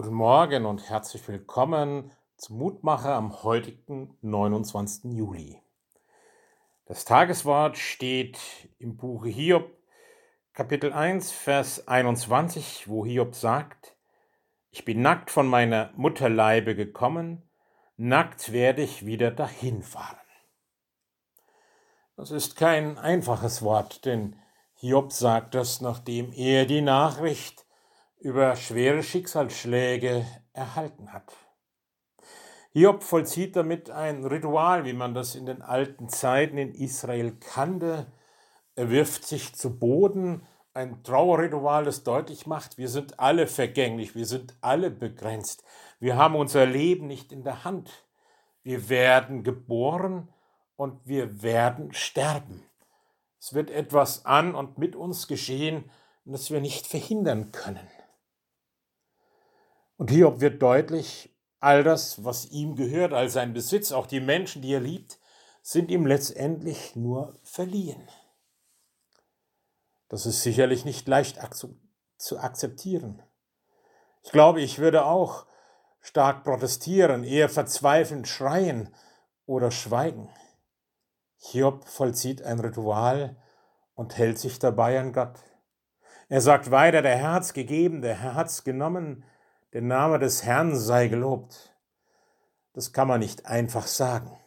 Guten Morgen und herzlich willkommen zum Mutmacher am heutigen 29. Juli. Das Tageswort steht im Buche Hiob, Kapitel 1, Vers 21, wo Hiob sagt, Ich bin nackt von meiner Mutterleibe gekommen, nackt werde ich wieder dahin fahren. Das ist kein einfaches Wort, denn Hiob sagt das, nachdem er die Nachricht über schwere Schicksalsschläge erhalten hat. Hiob vollzieht damit ein Ritual, wie man das in den alten Zeiten in Israel kannte. Er wirft sich zu Boden, ein Trauerritual, das deutlich macht, wir sind alle vergänglich, wir sind alle begrenzt, wir haben unser Leben nicht in der Hand. Wir werden geboren und wir werden sterben. Es wird etwas an und mit uns geschehen, das wir nicht verhindern können. Und Hiob wird deutlich, all das, was ihm gehört, all sein Besitz, auch die Menschen, die er liebt, sind ihm letztendlich nur verliehen. Das ist sicherlich nicht leicht zu akzeptieren. Ich glaube, ich würde auch stark protestieren, eher verzweifelnd schreien oder schweigen. Hiob vollzieht ein Ritual und hält sich dabei an Gott. Er sagt weiter, der hat's gegeben, der hat's genommen, der Name des Herrn sei gelobt. Das kann man nicht einfach sagen.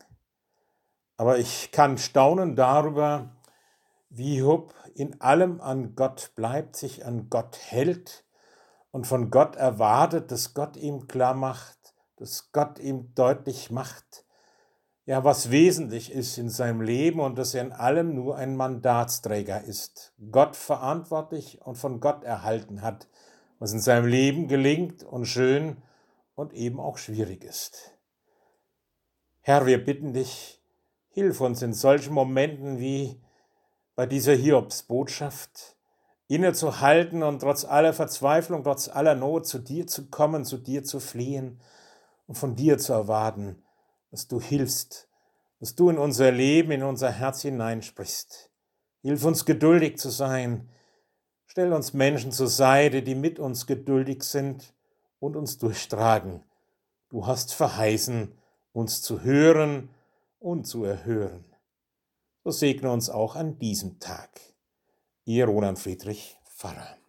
Aber ich kann staunen darüber, wie Hub in allem an Gott bleibt, sich an Gott hält und von Gott erwartet, dass Gott ihm klar macht, dass Gott ihm deutlich macht, ja, was wesentlich ist in seinem Leben und dass er in allem nur ein Mandatsträger ist, Gott verantwortlich und von Gott erhalten hat, was in seinem Leben gelingt und schön und eben auch schwierig ist. Herr, wir bitten dich, hilf uns in solchen Momenten wie bei dieser Hiobs-Botschaft, innezuhalten und trotz aller Verzweiflung, trotz aller Not zu dir zu kommen, zu dir zu fliehen und von dir zu erwarten, dass du hilfst, dass du in unser Leben, in unser Herz hineinsprichst. Hilf uns geduldig zu sein, Stell uns Menschen zur Seite, die mit uns geduldig sind und uns durchtragen. Du hast verheißen, uns zu hören und zu erhören. So segne uns auch an diesem Tag. Ihr Roland Friedrich Pfarrer.